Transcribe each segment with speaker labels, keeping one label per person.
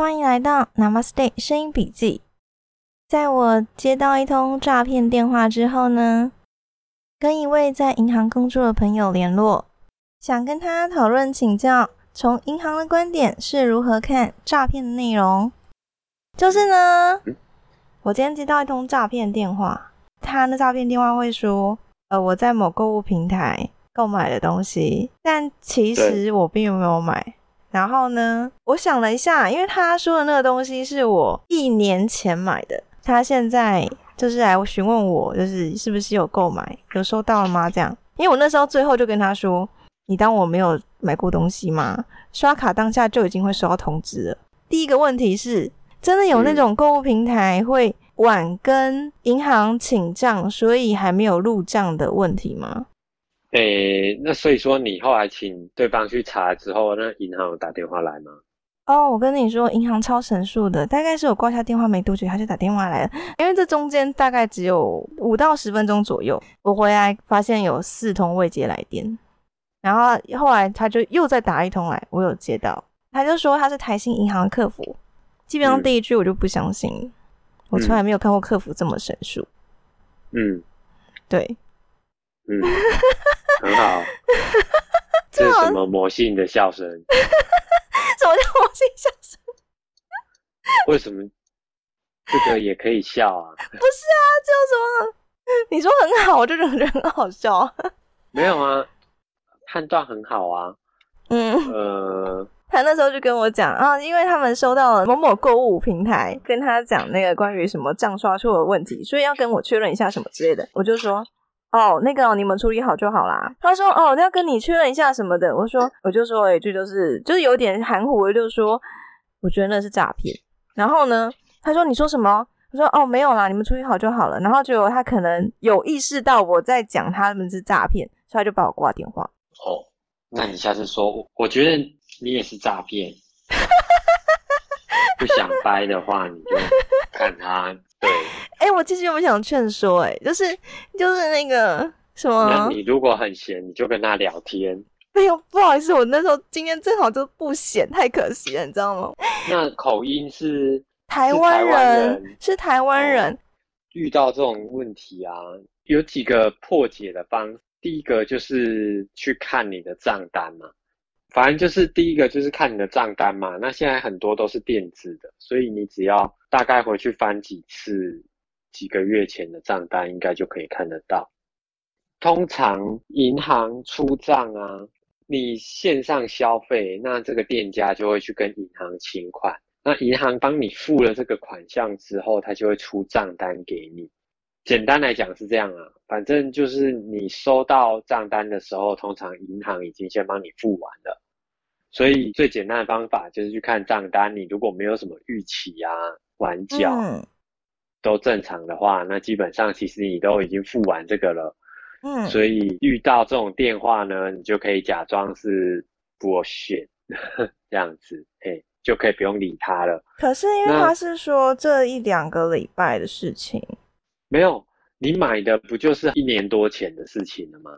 Speaker 1: 欢迎来到 Namaste 声音笔记。在我接到一通诈骗电话之后呢，跟一位在银行工作的朋友联络，想跟他讨论请教，从银行的观点是如何看诈骗的内容。就是呢，我今天接到一通诈骗电话，他的诈骗电话会说，呃，我在某购物平台购买的东西，但其实我并没有买。然后呢，我想了一下，因为他说的那个东西是我一年前买的，他现在就是来询问我，就是是不是有购买，有收到了吗？这样，因为我那时候最后就跟他说，你当我没有买过东西吗？刷卡当下就已经会收到通知了。第一个问题是，真的有那种购物平台会晚跟银行请账，所以还没有入账的问题吗？
Speaker 2: 诶，那所以说你后来请对方去查之后，那银行有打电话来吗？
Speaker 1: 哦，我跟你说，银行超神速的，大概是我挂下电话没多久，他就打电话来了。因为这中间大概只有五到十分钟左右，我回来发现有四通未接来电，然后后来他就又再打一通来，我有接到，他就说他是台新银行的客服。基本上第一句我就不相信，我从来没有看过客服这么神速。
Speaker 2: 嗯，
Speaker 1: 对。
Speaker 2: 嗯，很好。这是什么魔性的笑声？
Speaker 1: 什么叫魔性笑声？
Speaker 2: 为什么这个也可以笑啊？
Speaker 1: 不是啊，叫什么？你说很好，我就觉得很好笑。
Speaker 2: 没有啊，判断很好啊。
Speaker 1: 嗯呃，他那时候就跟我讲啊，因为他们收到了某某购物平台跟他讲那个关于什么账刷错的问题，所以要跟我确认一下什么之类的，我就说。哦，那个你们处理好就好啦。他说哦，要跟你确认一下什么的。我说我就说了一句，就是就是有点含糊，就是说我觉得那是诈骗。然后呢，他说你说什么？我说哦没有啦，你们处理好就好了。然后就他可能有意识到我在讲他们是诈骗，所以他就把我挂电话。
Speaker 2: 哦，那你下次说，我觉得你也是诈骗。不想掰的话，你就看他。对，
Speaker 1: 哎，我其实有想劝说，哎，就是就是那个什么，
Speaker 2: 你如果很闲，你就跟他聊天。
Speaker 1: 没有，不好意思，我那时候今天正好就不闲，太可惜了，你知道吗？
Speaker 2: 那口音是
Speaker 1: 台湾人，是台湾人。
Speaker 2: 遇到这种问题啊，有几个破解的方，第一个就是去看你的账单嘛。反正就是第一个就是看你的账单嘛，那现在很多都是电子的，所以你只要大概回去翻几次几个月前的账单，应该就可以看得到。通常银行出账啊，你线上消费，那这个店家就会去跟银行请款，那银行帮你付了这个款项之后，他就会出账单给你。简单来讲是这样啊，反正就是你收到账单的时候，通常银行已经先帮你付完了，所以最简单的方法就是去看账单。你如果没有什么逾期啊、晚缴都正常的话，那基本上其实你都已经付完这个了。嗯，所以遇到这种电话呢，你就可以假装是剥削这样子，哎，就可以不用理他了。
Speaker 1: 可是因为他是说这一两个礼拜的事情。
Speaker 2: 没有，你买的不就是一年多前的事情了吗？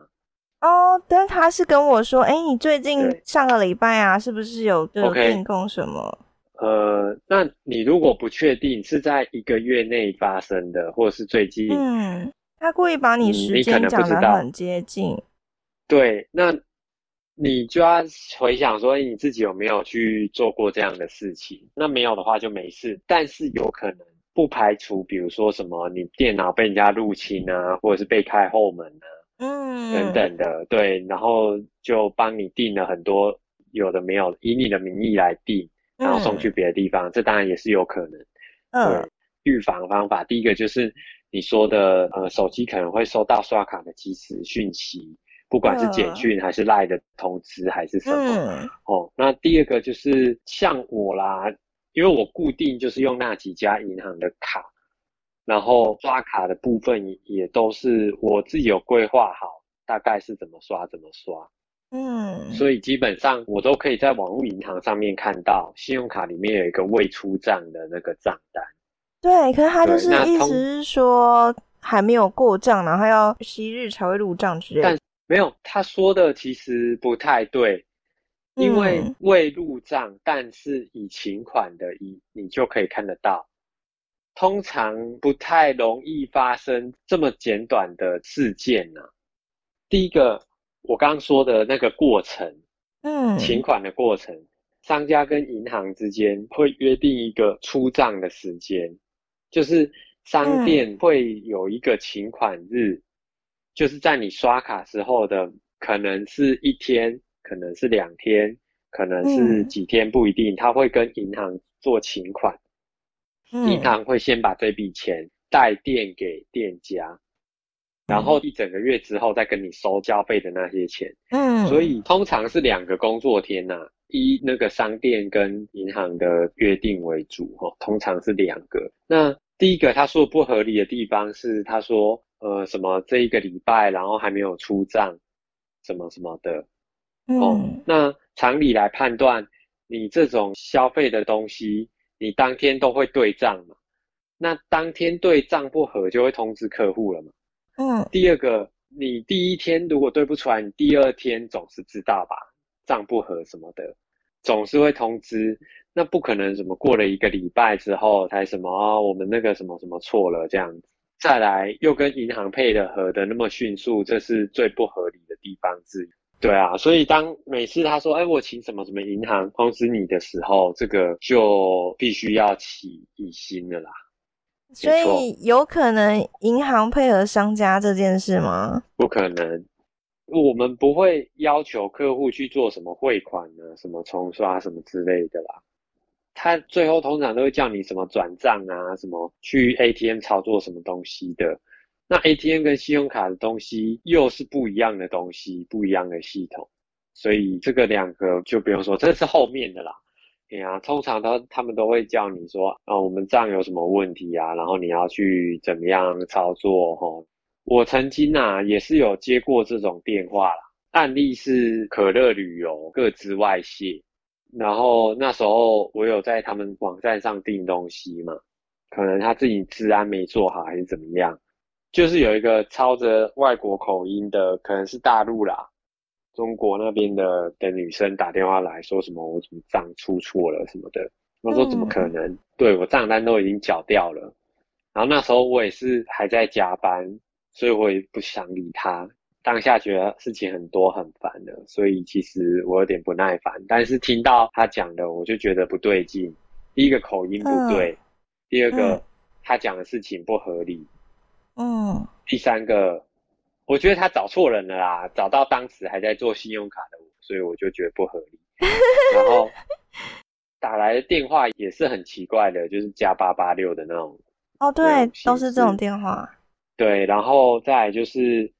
Speaker 1: 哦，但他是跟我说，哎，你最近上个礼拜啊，是不是有有订购什么？
Speaker 2: 呃，那你如果不确定是在一个月内发生的，或者是最近，
Speaker 1: 嗯，他故意把你时间讲的很接近。
Speaker 2: 对，那你就要回想说，你自己有没有去做过这样的事情？那没有的话就没事，但是有可能。不排除，比如说什么你电脑被人家入侵啊，或者是被开后门啊，嗯，等等的，对，然后就帮你定了很多有的没有，以你的名义来订，然后送去别的地方，这当然也是有可能。嗯，预防方法，第一个就是你说的，呃，手机可能会收到刷卡的即时讯息，不管是简讯还是赖的通知还是什么。嗯哦，那第二个就是像我啦。因为我固定就是用那几家银行的卡，然后刷卡的部分也都是我自己有规划好，大概是怎么刷怎么刷，嗯，所以基本上我都可以在网络银行上面看到信用卡里面有一个未出账的那个账单。
Speaker 1: 对，可是他就是意思是说还没有过账，然后要昔日才会入账之类。
Speaker 2: 但没有，他说的其实不太对。因为未入账但是已请款的，你你就可以看得到。通常不太容易发生这么简短的事件呢。第一个，我刚刚说的那个过程，
Speaker 1: 嗯，
Speaker 2: 请款的过程，商家跟银行之间会约定一个出账的时间，就是商店会有一个请款日，就是在你刷卡时候的，可能是一天，可能是两天，可能是几天，不一定，他会跟银行做请款。银行会先把这笔钱带电给店家，然后一整个月之后再跟你收交费的那些钱。
Speaker 1: 嗯，
Speaker 2: 所以通常是两个工作天呐，一那个商店跟银行的约定为主，哈，通常是两个。那第一个他说不合理的地方是，他说呃什么这一个礼拜然后还没有出账，什么什么的。
Speaker 1: 哦，
Speaker 2: 那常理来判断，你这种消费的东西。你当天都会对账嘛？那当天对账不合，就会通知客户了嘛？
Speaker 1: 嗯。
Speaker 2: 第二个，你第一天如果对不出来，你第二天总是知道吧？账不合什么的，总是会通知。那不可能什么过了一个礼拜之后才什么？我们那个什么什么错了这样子，再来又跟银行配的合的那么迅速，这是最不合理的地方之一。对啊，所以当每次他说，哎，我请什么什么银行通知你的时候，这个就必须要起疑心了啦。
Speaker 1: 所以有可能银行配合商家这件事吗？
Speaker 2: 不可能，我们不会要求客户去做什么汇款啊，什么重刷什么之类的啦。他最后通常都会叫你什么转账啊，什么去 ATM 操作什么东西的。那 ATM 跟信用卡的东西又是不一样的东西，不一样的系统，所以这个两个就不用说，这是后面的啦。对呀，通常他他们都会叫你说啊，我们账有什么问题啊，然后你要去怎么样操作哈。我曾经啊也是有接过这种电话啦，案例是可乐旅游各自外泄，然后那时候我有在他们网站上订东西嘛，可能他自己治安没做好还是怎么样。就是有一个操着外国口音的，可能是大陆啦，中国那边的的女生打电话来说什么我怎么账出错了什么的，我说怎么可能？对我账单都已经缴掉了，然后那时候我也是还在加班，所以我也不想理他，当下觉得事情很多很烦的，所以其实我有点不耐烦。但是听到他讲的，我就觉得不对劲，第一个口音不对，第二个他讲的事情不合理。
Speaker 1: 嗯，
Speaker 2: 第三个，我觉得他找错人了啦，找到当时还在做信用卡的我，所以我就觉得不合理。然后打来的电话也是很奇怪的，就是加八八六的那种。
Speaker 1: 哦，对，都是这种电话。
Speaker 2: 对，然后再就是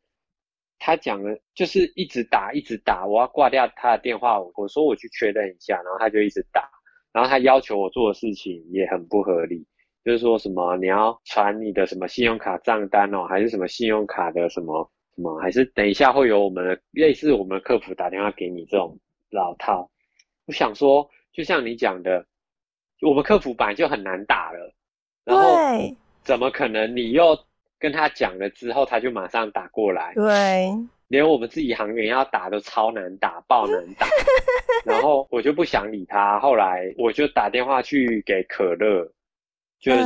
Speaker 2: 他讲的，就是一直打一直打，我要挂掉他的电话，我说我去确认一下，然后他就一直打，然后他要求我做的事情也很不合理。就是说什么你要传你的什么信用卡账单哦，还是什么信用卡的什么什么，还是等一下会有我们的类似我们的客服打电话给你这种老套。我想说，就像你讲的，我们客服本来就很难打了，然后怎么可能你又跟他讲了之后，他就马上打过来？
Speaker 1: 对，
Speaker 2: 连我们自己行员要打都超难打，爆难打。然后我就不想理他，后来我就打电话去给可乐。就是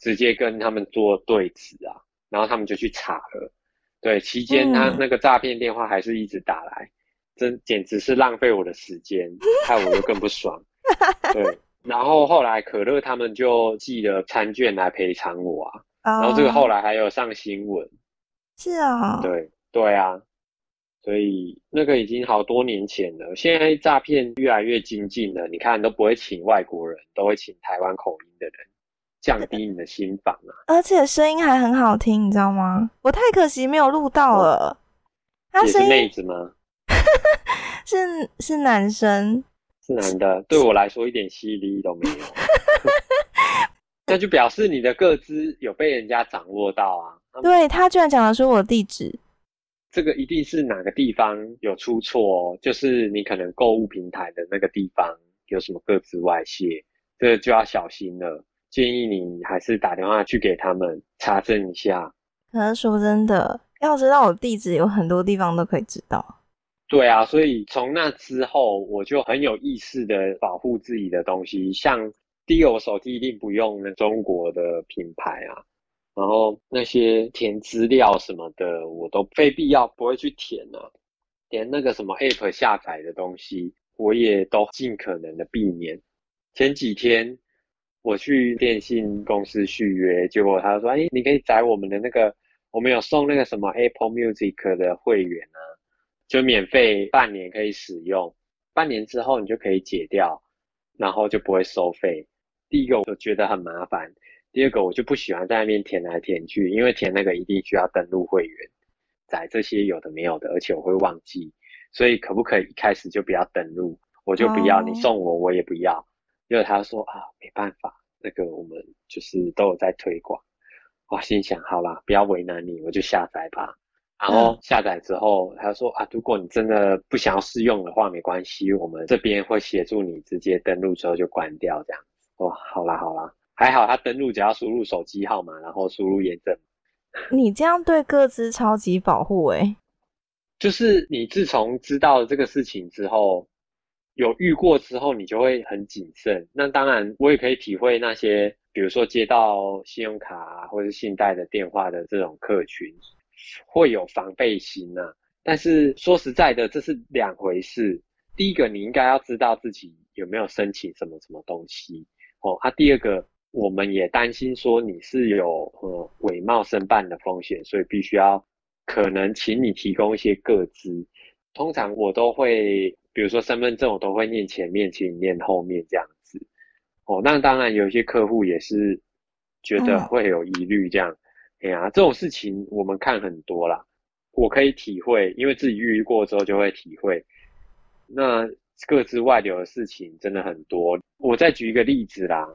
Speaker 2: 直接跟他们做对质啊，然后他们就去查了。对，期间他那个诈骗电话还是一直打来，真简直是浪费我的时间，害我又更不爽。对，然后后来可乐他们就寄了餐券来赔偿我啊，然后这个后来还有上新闻。
Speaker 1: 是啊。
Speaker 2: 对对啊，所以那个已经好多年前了。现在诈骗越来越精进了，你看都不会请外国人，都会请台湾口音的人。降低你的心房啊！
Speaker 1: 而且声音还很好听，你知道吗？我太可惜没有录到了。他
Speaker 2: 是妹子吗？
Speaker 1: 是是男生，
Speaker 2: 是男的。对我来说一点吸引力都没有。那就表示你的个资有被人家掌握到啊！
Speaker 1: 对他居然讲的是我地址，
Speaker 2: 这个一定是哪个地方有出错哦？就是你可能购物平台的那个地方有什么个资外泄，这就要小心了。建议你还是打电话去给他们查证一下。
Speaker 1: 可是说真的，要知道我地址有很多地方都可以知道。
Speaker 2: 对啊，所以从那之后，我就很有意识的保护自己的东西。像第一个，我手机一定不用那中国的品牌啊，然后那些填资料什么的，我都非必要不会去填啊。连那个什么 App 下载的东西，我也都尽可能的避免。前几天我去电信公司续约，结果他说：“哎，你可以载我们的那个，我们有送那个什么 Apple Music 的会员啊。”就免费半年可以使用，半年之后你就可以解掉，然后就不会收费。第一个我觉得很麻烦，第二个我就不喜欢在那边填来填去，因为填那个一定需要登录会员，载这些有的没有的，而且我会忘记，所以可不可以一开始就不要登录？我就不要，你送我我也不要。因为他说啊，没办法，那个我们就是都有在推广。我心想好啦，不要为难你，我就下载吧。然后下载之后，他说啊，如果你真的不想要试用的话，没关系，我们这边会协助你直接登录之后就关掉这样。哇，好啦好啦，还好他登录只要输入手机号码，然后输入验证。
Speaker 1: 你这样对各自超级保护诶。
Speaker 2: 就是你自从知道这个事情之后，有遇过之后，你就会很谨慎。那当然，我也可以体会那些，比如说接到信用卡或者信贷的电话的这种客群。会有防备心呐，但是说实在的，这是两回事。第一个，你应该要知道自己有没有申请什么什么东西哦。啊，第二个，我们也担心说你是有呃伪冒申办的风险，所以必须要可能请你提供一些个资。通常我都会，比如说身份证，我都会念前面，请你念后面这样子。哦，那当然有一些客户也是觉得会有疑虑这样。哎呀，这种事情我们看很多啦，我可以体会，因为自己遇过之后就会体会。那各自外流的事情真的很多。我再举一个例子啦，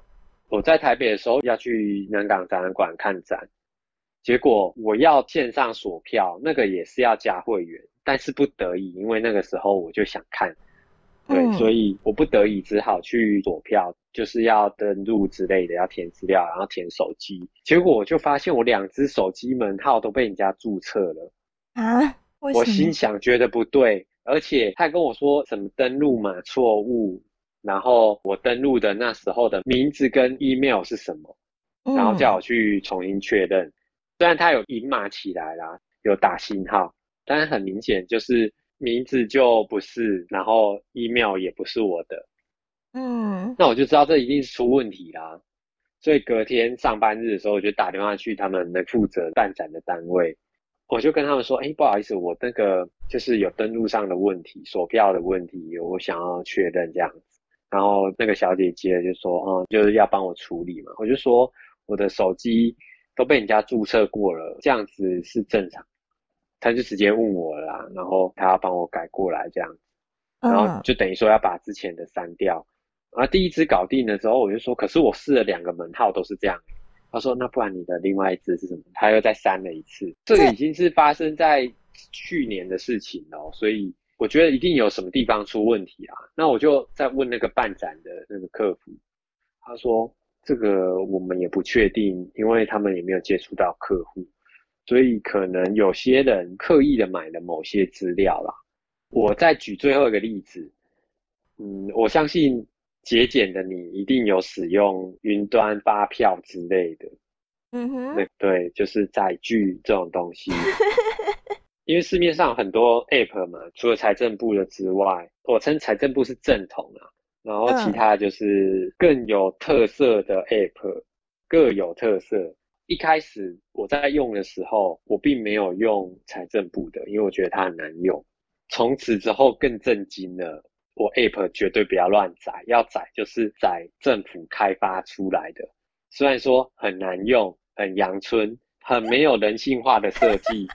Speaker 2: 我在台北的时候要去南港展览馆看展，结果我要线上锁票，那个也是要加会员，但是不得已，因为那个时候我就想看。对，所以我不得已只好去锁票，就是要登录之类的，要填资料，然后填手机。结果我就发现我两只手机门号都被人家注册了
Speaker 1: 啊！
Speaker 2: 我心想觉得不对，而且他跟我说什么登录码错误，然后我登录的那时候的名字跟 email 是什么，然后叫我去重新确认。虽然他有隐码起来啦，有打星号，但是很明显就是。名字就不是，然后 email 也不是我的，
Speaker 1: 嗯，
Speaker 2: 那我就知道这一定是出问题啦。所以隔天上班日的时候，我就打电话去他们的负责办展的单位，我就跟他们说：“哎，不好意思，我那个就是有登录上的问题，锁票的问题，我想要确认这样子。”然后那个小姐姐就说：“嗯，就是要帮我处理嘛。”我就说：“我的手机都被人家注册过了，这样子是正常。”他就直接问我啦，然后他要帮我改过来这样，然后就等于说要把之前的删掉。然后第一支搞定的时候，我就说，可是我试了两个门号都是这样。他说，那不然你的另外一支是什么？他又再删了一次。这个已经是发生在去年的事情了，所以我觉得一定有什么地方出问题啊。那我就在问那个办展的那个客服，他说这个我们也不确定，因为他们也没有接触到客户。所以可能有些人刻意的买了某些资料啦。我再举最后一个例子，嗯，我相信节俭的你一定有使用云端发票之类的，
Speaker 1: 嗯哼，
Speaker 2: 对对，就是载具这种东西。因为市面上很多 App 嘛，除了财政部的之外，我称财政部是正统啊，然后其他就是更有特色的 App，各有特色。一开始我在用的时候，我并没有用财政部的，因为我觉得它很难用。从此之后更震惊了，我 App 绝对不要乱载，要载就是载政府开发出来的。虽然说很难用、很阳春、很没有人性化的设计，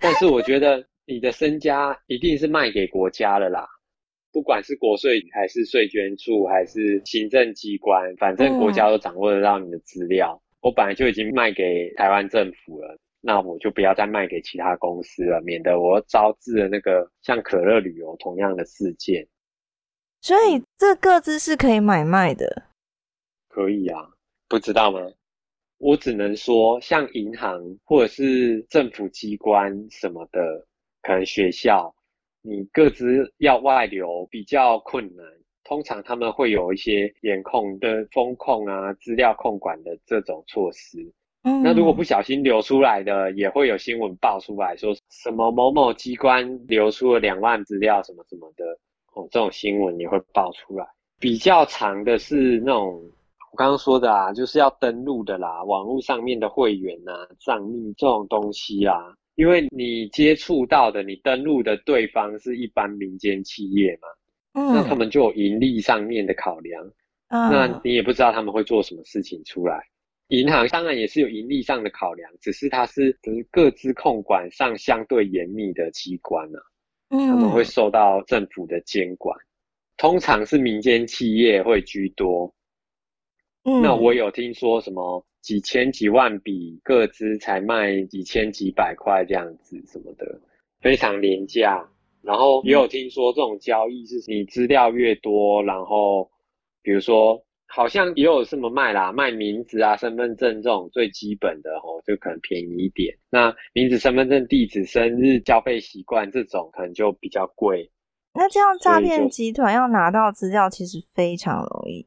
Speaker 2: 但是我觉得你的身家一定是卖给国家了啦，不管是国税还是税捐处还是行政机关，反正国家都掌握得到你的资料。我本来就已经卖给台湾政府了，那我就不要再卖给其他公司了，免得我招致了那个像可乐旅游同样的事件。
Speaker 1: 所以这各自是可以买卖的，
Speaker 2: 可以啊？不知道吗？我只能说，像银行或者是政府机关什么的，可能学校你各自要外流比较困难。通常他们会有一些严控的风控啊、资料控管的这种措施。
Speaker 1: 嗯，
Speaker 2: 那如果不小心流出来的，也会有新闻爆出来说什么某某机关流出了两万资料什么什么的哦，这种新闻也会爆出来。比较长的是那种我刚刚说的啊，就是要登录的啦，网络上面的会员啊、账密这种东西啊，因为你接触到的、你登录的对方是一般民间企业嘛。那他们就有盈利上面的考量，那你也不知道他们会做什么事情出来。银行当然也是有盈利上的考量，只是它是只是各自控管上相对严密的机关啊，嗯他们会受到政府的监管，通常是民间企业会居多。那我有听说什么几千几万笔各资才卖几千几百块这样子什么的，非常廉价。然后也有听说这种交易是你资料越多，然后比如说好像也有什么卖啦，卖名字啊、身份证这种最基本的哦，就可能便宜一点。那名字、身份证、地址、生日、交费习惯这种可能就比较贵。
Speaker 1: 那这样诈骗集团要拿到资料其实非常容易，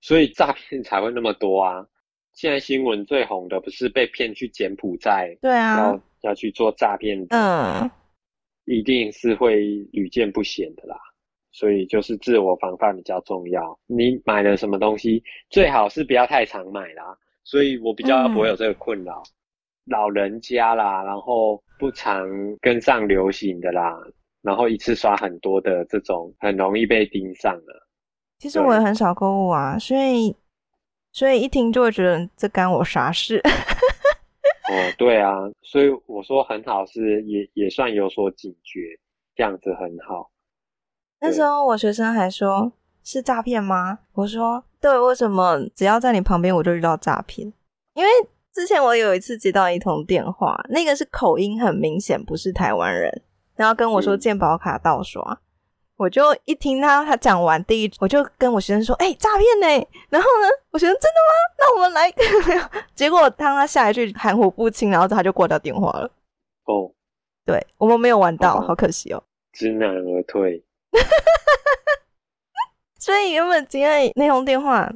Speaker 2: 所以诈骗才会那么多啊。现在新闻最红的不是被骗去柬埔寨，
Speaker 1: 对啊，
Speaker 2: 要要去做诈骗，
Speaker 1: 嗯。
Speaker 2: 一定是会屡见不鲜的啦，所以就是自我防范比较重要。你买了什么东西，最好是不要太常买啦。所以我比较不会有这个困扰。老人家啦，然后不常跟上流行的啦，然后一次刷很多的这种，很容易被盯上了。
Speaker 1: 其实我也很少购物啊，所以所以一听就会觉得这干我啥事。
Speaker 2: 哦，对啊，所以我说很好，是也也算有所警觉，这样子很好。
Speaker 1: 那时候我学生还说是诈骗吗？我说对，为什么只要在你旁边我就遇到诈骗？因为之前我有一次接到一通电话，那个是口音很明显不是台湾人，然后跟我说健保卡盗刷。我就一听他他讲完第一，我就跟我学生说：“哎，诈骗呢！”然后呢，我学生真的吗？那我们来。结果当他下一句含糊不清，然后他就挂掉电话了。
Speaker 2: 哦，
Speaker 1: 对我们没有玩到，好可惜哦。
Speaker 2: 知难而退。
Speaker 1: 所以原本今天那通电话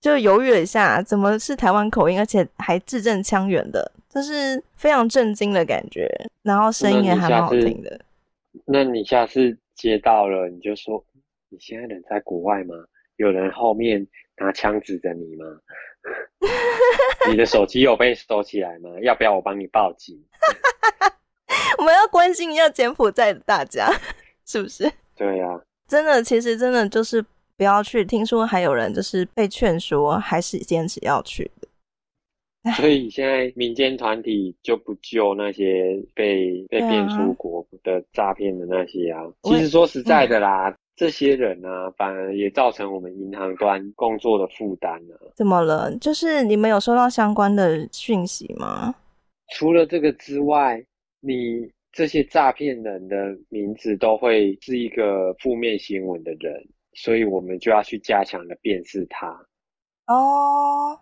Speaker 1: 就犹豫了一下，怎么是台湾口音，而且还字正腔圆的，就是非常震惊的感觉。然后声音也还蛮好听的。
Speaker 2: 那你下次？接到了，你就说你现在人在国外吗？有人后面拿枪指着你吗？你的手机有被收起来吗？要不要我帮你报警？
Speaker 1: 我们要关心一下柬埔寨的大家，是不是？
Speaker 2: 对呀，
Speaker 1: 真的，其实真的就是不要去。听说还有人就是被劝说，还是坚持要去的。
Speaker 2: 所以现在民间团体就不救那些被被骗出国的诈骗的那些啊。其实说实在的啦，这些人啊，反而也造成我们银行端工作的负担啊。
Speaker 1: 怎么了？就是你们有收到相关的讯息吗？
Speaker 2: 除了这个之外，你这些诈骗人的名字都会是一个负面新闻的人，所以我们就要去加强的辨识他。
Speaker 1: 哦。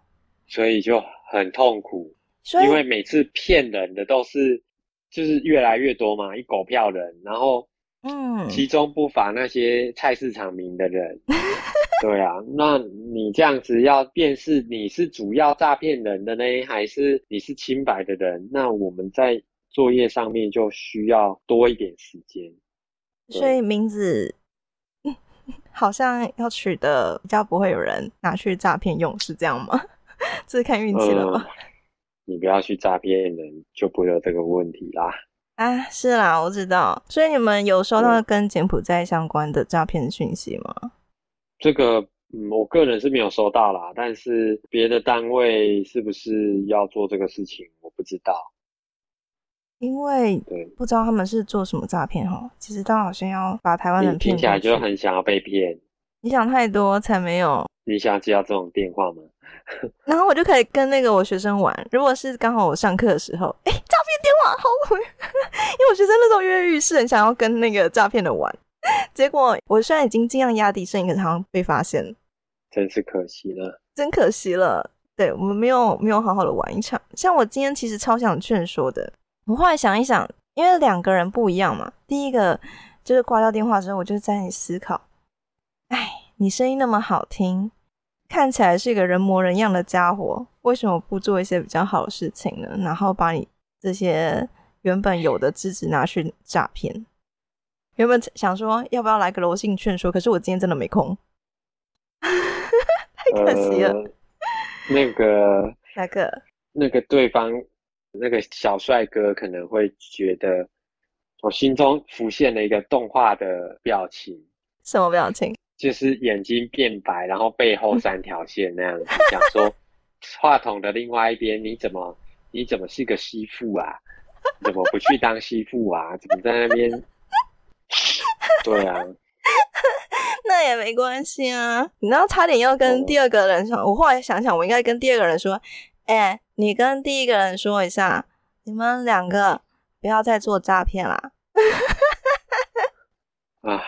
Speaker 2: 所以就很痛苦，因为每次骗人的都是就是越来越多嘛，一狗票人，然后
Speaker 1: 嗯，
Speaker 2: 其中不乏那些菜市场名的人，对啊，那你这样子要辨识你是主要诈骗人的呢，还是你是清白的人？那我们在作业上面就需要多一点时间。
Speaker 1: 所以名字好像要取的比较不会有人拿去诈骗用，是这样吗？这是看运气了吧？
Speaker 2: 你不要去诈骗人，就不会有这个问题啦。
Speaker 1: 啊，是啦，我知道。所以你们有收到跟柬埔寨相关的诈骗讯息吗？
Speaker 2: 这个，嗯，我个人是没有收到啦。但是别的单位是不是要做这个事情，我不知道。
Speaker 1: 因为
Speaker 2: 对，
Speaker 1: 不知道他们是做什么诈骗哈。其实他好像要把台湾人骗，
Speaker 2: 听起来就很想要被骗。
Speaker 1: 你想太多才没有。
Speaker 2: 你想接到这种电话吗？
Speaker 1: 然后我就可以跟那个我学生玩。如果是刚好我上课的时候，哎，诈骗电话好，因为我学生那时候跃跃欲试，很想要跟那个诈骗的玩。结果我虽然已经尽量压低声音，可是好像被发现，
Speaker 2: 真是可惜了，
Speaker 1: 真可惜了。对我们没有没有好好的玩一场。像我今天其实超想劝说的，我后来想一想，因为两个人不一样嘛。第一个就是挂掉电话之后，我就在那思考，哎，你声音那么好听，看起来是一个人模人样的家伙，为什么不做一些比较好的事情呢？然后把你这些原本有的资质拿去诈骗。原本想说要不要来个柔性劝说，可是我今天真的没空，太可惜了。
Speaker 2: 那个
Speaker 1: 那个？
Speaker 2: 那个对方那个小帅哥可能会觉得，我心中浮现了一个动画的表情。
Speaker 1: 什么表情？
Speaker 2: 就是眼睛变白，然后背后三条线那样子，讲说话筒的另外一边，你怎么你怎么是个媳妇啊？怎么不去当媳妇啊？怎么在那边？对啊，
Speaker 1: 那也没关系啊。你知道，差点要跟第二个人说，我后来想想，我应该跟第二个人说：“哎，你跟第一个人说一下，你们两个不要再做诈骗啦。”
Speaker 2: 啊，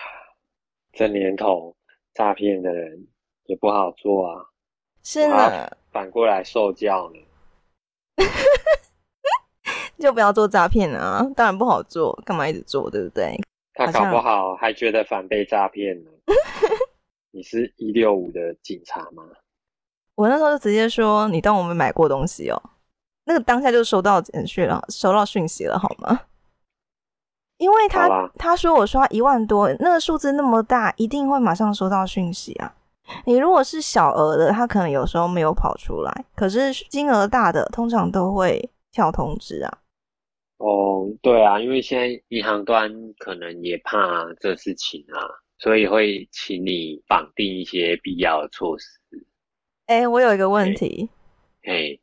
Speaker 2: 这年头诈骗的人也不好做啊。
Speaker 1: 是呢，
Speaker 2: 反过来受教呢。
Speaker 1: 就不要做诈骗啊！当然不好做，干嘛一直做，对不对？
Speaker 2: 他搞不好还觉得反被诈骗呢。你是一六五的警察吗？
Speaker 1: 我那时候就直接说：“你当我们买过东西哦。”那个当下就收到简讯了，收到讯息了，好吗？因为他他说我刷一万多，那个数字那么大，一定会马上收到讯息啊。你如果是小额的，他可能有时候没有跑出来，可是金额大的，通常都会跳通知啊。
Speaker 2: 哦，对啊，因为现在银行端可能也怕这事情啊，所以会请你绑定一些必要的措施。
Speaker 1: 哎，我有一个问题，
Speaker 2: 哎，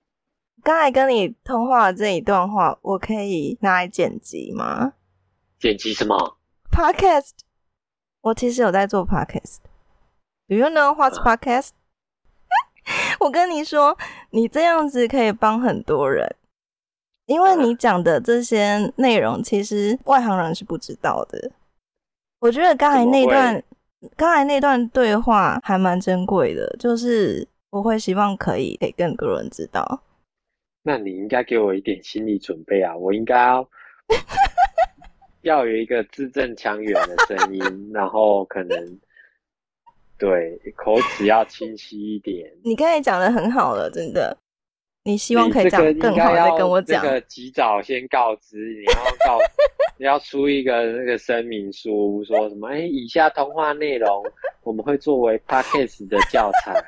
Speaker 1: 刚才跟你通话的这一段话，我可以拿来剪辑吗？
Speaker 2: 剪辑什么
Speaker 1: ？Podcast。我其实有在做 Podcast。Do you know what's Podcast？我跟你说，你这样子可以帮很多人。因为你讲的这些内容，其实外行人是不知道的。我觉得刚才那段，刚才那段对话还蛮珍贵的，就是我会希望可以给更多人知道。
Speaker 2: 那你应该给我一点心理准备啊！我应该要要有一个字正腔圆的声音，然后可能对口齿要清晰一点。
Speaker 1: 你刚才讲的很好了，真的。你希望可以讲更好的跟我讲。
Speaker 2: 这个及早先告知，你要告，你要出一个那个声明书，说什么？哎，以下通话内容我们会作为 podcast 的教材，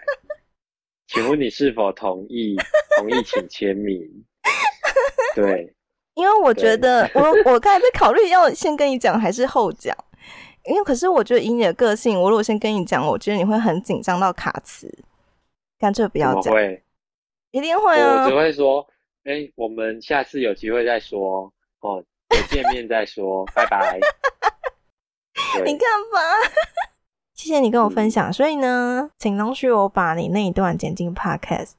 Speaker 2: 请问你是否同意？同意请签名。对，
Speaker 1: 因为我觉得我我刚才在考虑要先跟你讲还是后讲，因为可是我觉得以你的个性，我如果先跟你讲，我觉得你会很紧张到卡词，干脆不要讲。一定会啊！
Speaker 2: 我只会说，哎，我们下次有机会再说哦，有见面再说，拜拜。
Speaker 1: 你看吧，谢谢你跟我分享。所以呢，请容许我把你那一段剪进 Podcast。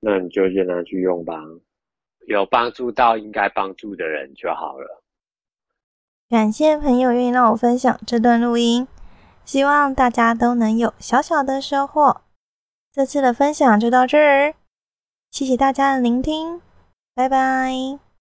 Speaker 2: 那你就先拿去用吧，有帮助到应该帮助的人就好了。
Speaker 1: 感谢朋友愿意让我分享这段录音，希望大家都能有小小的收获。这次的分享就到这儿。谢谢大家的聆听，拜拜。